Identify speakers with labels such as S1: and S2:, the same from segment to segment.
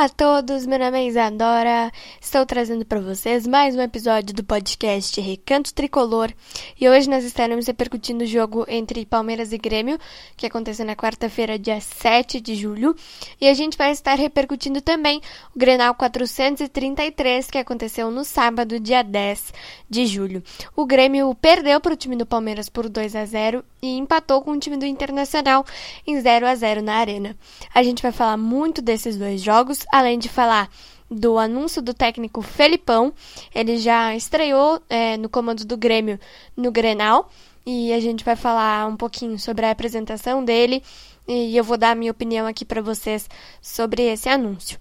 S1: Olá a todos, meu nome é Isadora. Estou trazendo para vocês mais um episódio do podcast Recanto Tricolor. E hoje nós estaremos repercutindo o jogo entre Palmeiras e Grêmio, que aconteceu na quarta-feira, dia 7 de julho. E a gente vai estar repercutindo também o Grenal 433, que aconteceu no sábado, dia 10 de julho. O Grêmio perdeu para o time do Palmeiras por 2 a 0 e empatou com o time do Internacional em 0 a 0 na Arena. A gente vai falar muito desses dois jogos além de falar do anúncio do técnico Felipão. Ele já estreou é, no comando do Grêmio no Grenal e a gente vai falar um pouquinho sobre a apresentação dele e eu vou dar a minha opinião aqui para vocês sobre esse anúncio.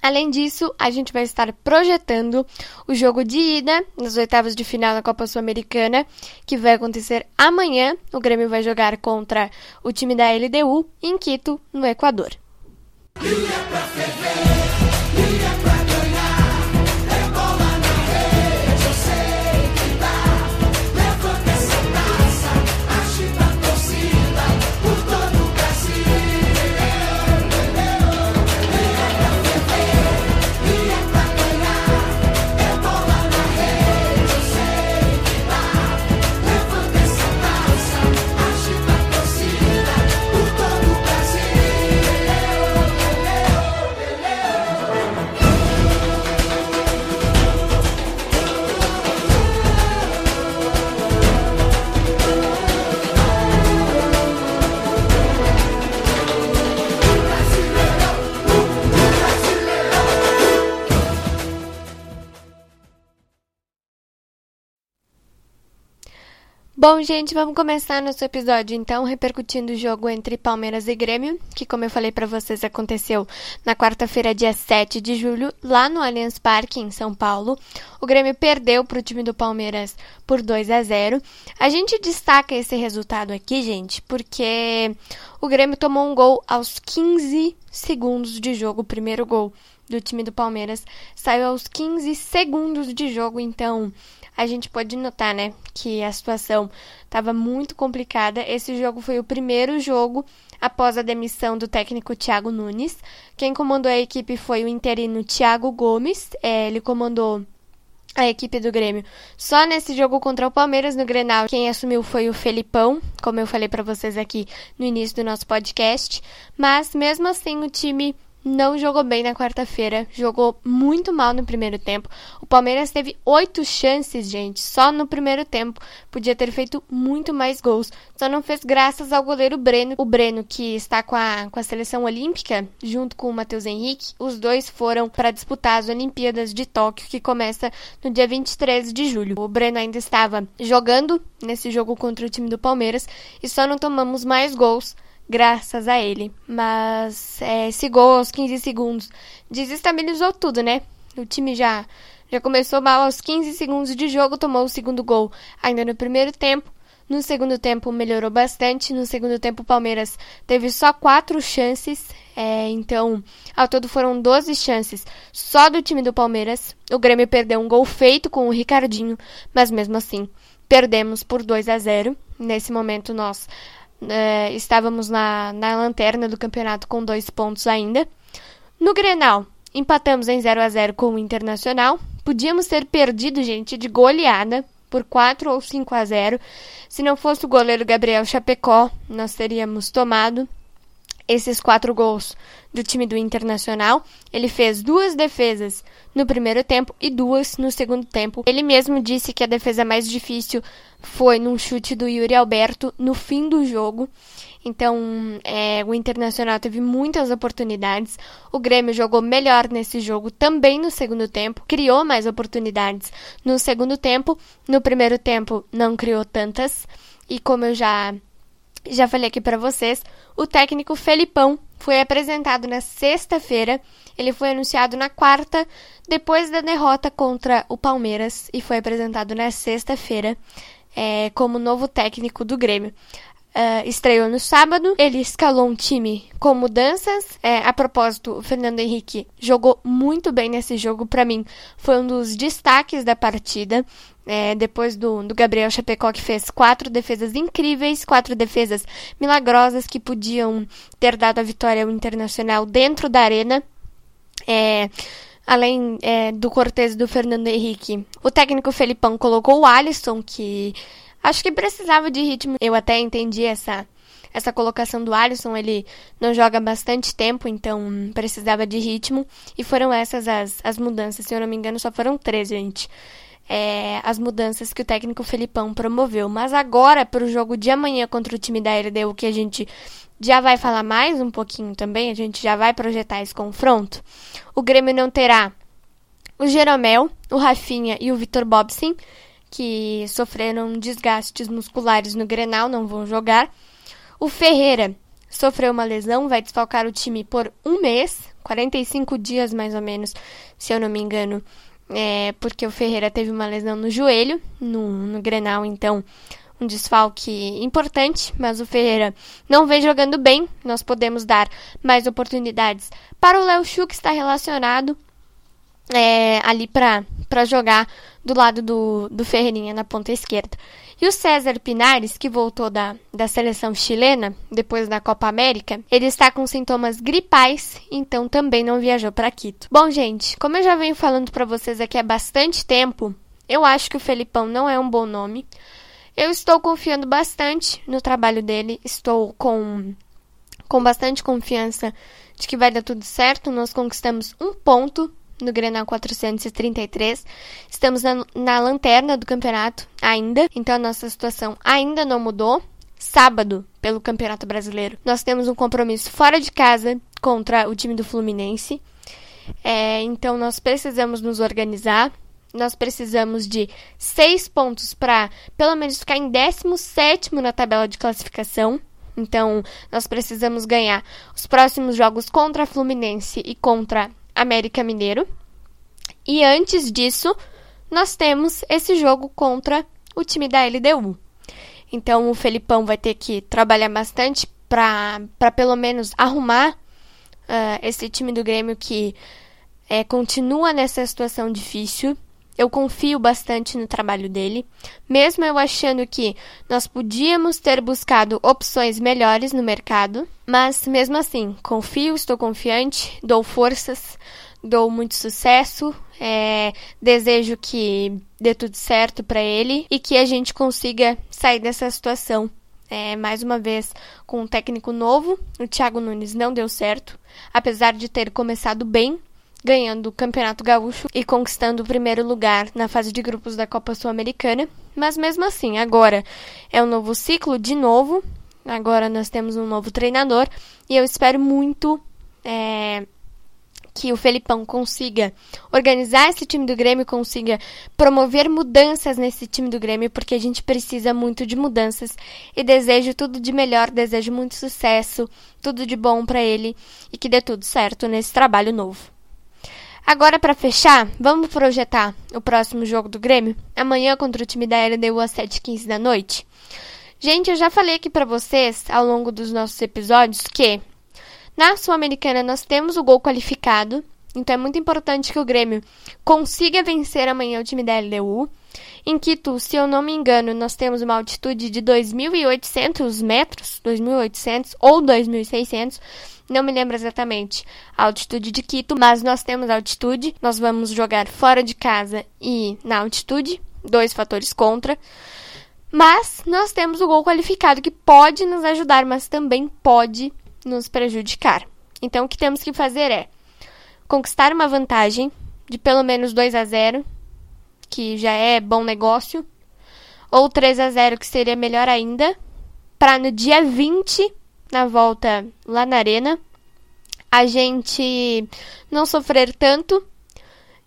S1: Além disso, a gente vai estar projetando o jogo de ida nas oitavas de final da Copa Sul-Americana, que vai acontecer amanhã. O Grêmio vai jogar contra o time da LDU em Quito, no Equador. Bom, gente, vamos começar nosso episódio então repercutindo o jogo entre Palmeiras e Grêmio, que, como eu falei para vocês, aconteceu na quarta-feira, dia 7 de julho, lá no Allianz Parque, em São Paulo. O Grêmio perdeu para o time do Palmeiras por 2 a 0. A gente destaca esse resultado aqui, gente, porque o Grêmio tomou um gol aos 15 segundos de jogo, o primeiro gol do time do Palmeiras saiu aos 15 segundos de jogo, então a gente pode notar, né, que a situação estava muito complicada. Esse jogo foi o primeiro jogo após a demissão do técnico Thiago Nunes. Quem comandou a equipe foi o interino Thiago Gomes. É, ele comandou a equipe do Grêmio. Só nesse jogo contra o Palmeiras no Grenal, quem assumiu foi o Felipão, como eu falei para vocês aqui no início do nosso podcast. Mas mesmo assim o time não jogou bem na quarta-feira, jogou muito mal no primeiro tempo. O Palmeiras teve oito chances, gente, só no primeiro tempo. Podia ter feito muito mais gols, só não fez graças ao goleiro Breno. O Breno, que está com a, com a seleção olímpica, junto com o Matheus Henrique, os dois foram para disputar as Olimpíadas de Tóquio, que começa no dia 23 de julho. O Breno ainda estava jogando nesse jogo contra o time do Palmeiras e só não tomamos mais gols graças a ele. Mas é, esse gol aos 15 segundos desestabilizou tudo, né? O time já, já começou mal aos 15 segundos de jogo, tomou o segundo gol ainda no primeiro tempo. No segundo tempo melhorou bastante. No segundo tempo o Palmeiras teve só quatro chances. É, então, ao todo foram 12 chances só do time do Palmeiras. O Grêmio perdeu um gol feito com o Ricardinho, mas mesmo assim perdemos por 2 a 0. Nesse momento nós é, estávamos na, na lanterna do campeonato com dois pontos ainda. No Grenal, empatamos em 0 a 0 com o Internacional. Podíamos ter perdido, gente, de goleada por 4 ou 5 a 0. Se não fosse o goleiro Gabriel Chapecó, nós teríamos tomado esses quatro gols do time do Internacional. Ele fez duas defesas no primeiro tempo e duas no segundo tempo. Ele mesmo disse que a defesa mais difícil foi num chute do Yuri Alberto no fim do jogo. Então, é, o Internacional teve muitas oportunidades. O Grêmio jogou melhor nesse jogo também no segundo tempo, criou mais oportunidades no segundo tempo. No primeiro tempo, não criou tantas. E como eu já já falei aqui para vocês, o técnico Felipão foi apresentado na sexta-feira. Ele foi anunciado na quarta, depois da derrota contra o Palmeiras, e foi apresentado na sexta-feira é, como novo técnico do Grêmio. Uh, estreou no sábado, ele escalou um time com mudanças. É, a propósito, o Fernando Henrique jogou muito bem nesse jogo, para mim foi um dos destaques da partida. É, depois do, do Gabriel Chapecó, que fez quatro defesas incríveis, quatro defesas milagrosas que podiam ter dado a vitória ao Internacional dentro da arena. É, além é, do Cortez do Fernando Henrique, o técnico Felipão colocou o Alisson, que acho que precisava de ritmo. Eu até entendi essa essa colocação do Alisson, ele não joga bastante tempo, então precisava de ritmo. E foram essas as, as mudanças, se eu não me engano, só foram três, gente. É, as mudanças que o técnico Felipão promoveu. Mas agora, para o jogo de amanhã contra o time da LDU, que a gente já vai falar mais um pouquinho também, a gente já vai projetar esse confronto. O Grêmio não terá o Jeromel, o Rafinha e o Vitor Bobson, que sofreram desgastes musculares no Grenal, não vão jogar. O Ferreira sofreu uma lesão, vai desfalcar o time por um mês, 45 dias mais ou menos, se eu não me engano, é, porque o Ferreira teve uma lesão no joelho, no, no Grenal, então um desfalque importante, mas o Ferreira não vem jogando bem. Nós podemos dar mais oportunidades para o Léo Chu, que está relacionado é, ali para jogar do lado do, do Ferreirinha na ponta esquerda. E o César Pinares, que voltou da, da seleção chilena depois da Copa América, ele está com sintomas gripais, então também não viajou para Quito. Bom, gente, como eu já venho falando para vocês aqui há bastante tempo, eu acho que o Felipão não é um bom nome. Eu estou confiando bastante no trabalho dele, estou com, com bastante confiança de que vai dar tudo certo. Nós conquistamos um ponto no Grenal 433. Estamos na, na lanterna do campeonato ainda, então a nossa situação ainda não mudou. Sábado, pelo Campeonato Brasileiro, nós temos um compromisso fora de casa contra o time do Fluminense. É, então nós precisamos nos organizar. Nós precisamos de seis pontos para pelo menos ficar em 17 na tabela de classificação. Então, nós precisamos ganhar os próximos jogos contra a Fluminense e contra América Mineiro. E antes disso, nós temos esse jogo contra o time da LDU. Então o Felipão vai ter que trabalhar bastante para pelo menos arrumar uh, esse time do Grêmio que é, continua nessa situação difícil. Eu confio bastante no trabalho dele, mesmo eu achando que nós podíamos ter buscado opções melhores no mercado, mas mesmo assim, confio, estou confiante, dou forças, dou muito sucesso, é, desejo que dê tudo certo para ele e que a gente consiga sair dessa situação. É, mais uma vez, com um técnico novo, o Thiago Nunes não deu certo, apesar de ter começado bem ganhando o Campeonato Gaúcho e conquistando o primeiro lugar na fase de grupos da Copa Sul-Americana. Mas mesmo assim, agora é um novo ciclo de novo. Agora nós temos um novo treinador e eu espero muito é, que o Felipão consiga organizar esse time do Grêmio, consiga promover mudanças nesse time do Grêmio, porque a gente precisa muito de mudanças e desejo tudo de melhor, desejo muito sucesso, tudo de bom para ele e que dê tudo certo nesse trabalho novo. Agora, para fechar, vamos projetar o próximo jogo do Grêmio? Amanhã contra o time da LDU às 7h15 da noite. Gente, eu já falei aqui para vocês ao longo dos nossos episódios que na Sul-Americana nós temos o gol qualificado, então é muito importante que o Grêmio consiga vencer amanhã o time da LDU. Em Quito, se eu não me engano, nós temos uma altitude de 2.800 metros, 2.800 ou 2.600 não me lembro exatamente a altitude de Quito, mas nós temos altitude. Nós vamos jogar fora de casa e na altitude, dois fatores contra. Mas nós temos o gol qualificado que pode nos ajudar, mas também pode nos prejudicar. Então o que temos que fazer é conquistar uma vantagem de pelo menos 2 a 0, que já é bom negócio, ou 3 a 0, que seria melhor ainda, para no dia 20 na volta lá na arena, a gente não sofrer tanto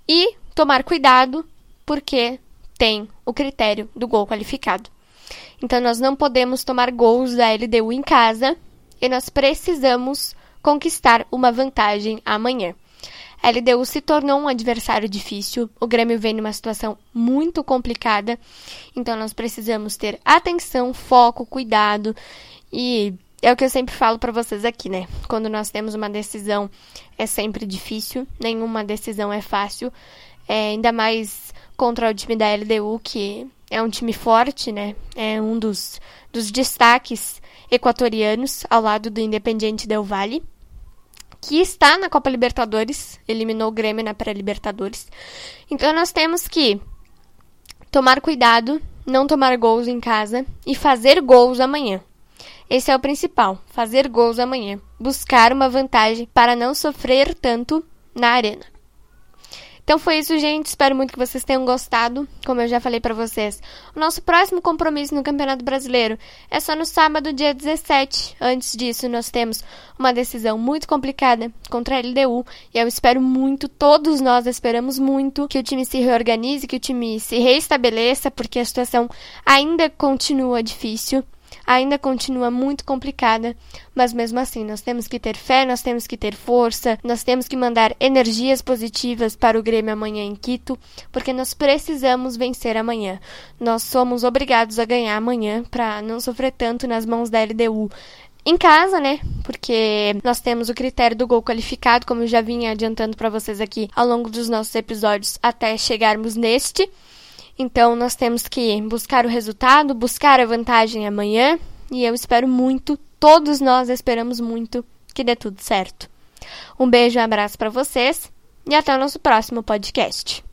S1: e tomar cuidado, porque tem o critério do gol qualificado. Então, nós não podemos tomar gols da LDU em casa e nós precisamos conquistar uma vantagem amanhã. A LDU se tornou um adversário difícil, o Grêmio vem numa situação muito complicada, então nós precisamos ter atenção, foco, cuidado. E é o que eu sempre falo para vocês aqui, né? Quando nós temos uma decisão, é sempre difícil, nenhuma decisão é fácil, é, ainda mais contra o time da LDU, que é um time forte, né? É um dos, dos destaques equatorianos ao lado do Independiente Del Valle, que está na Copa Libertadores, eliminou o Grêmio na pré-Libertadores. Então nós temos que tomar cuidado, não tomar gols em casa e fazer gols amanhã. Esse é o principal, fazer gols amanhã, buscar uma vantagem para não sofrer tanto na arena. Então foi isso, gente. Espero muito que vocês tenham gostado. Como eu já falei para vocês, o nosso próximo compromisso no Campeonato Brasileiro é só no sábado, dia 17. Antes disso, nós temos uma decisão muito complicada contra a LDU e eu espero muito, todos nós esperamos muito que o time se reorganize, que o time se reestabeleça, porque a situação ainda continua difícil ainda continua muito complicada, mas mesmo assim nós temos que ter fé, nós temos que ter força, nós temos que mandar energias positivas para o Grêmio amanhã em Quito, porque nós precisamos vencer amanhã. Nós somos obrigados a ganhar amanhã para não sofrer tanto nas mãos da LDU em casa, né? Porque nós temos o critério do gol qualificado, como eu já vinha adiantando para vocês aqui ao longo dos nossos episódios até chegarmos neste. Então, nós temos que buscar o resultado, buscar a vantagem amanhã. E eu espero muito, todos nós esperamos muito que dê tudo certo. Um beijo e um abraço para vocês e até o nosso próximo podcast.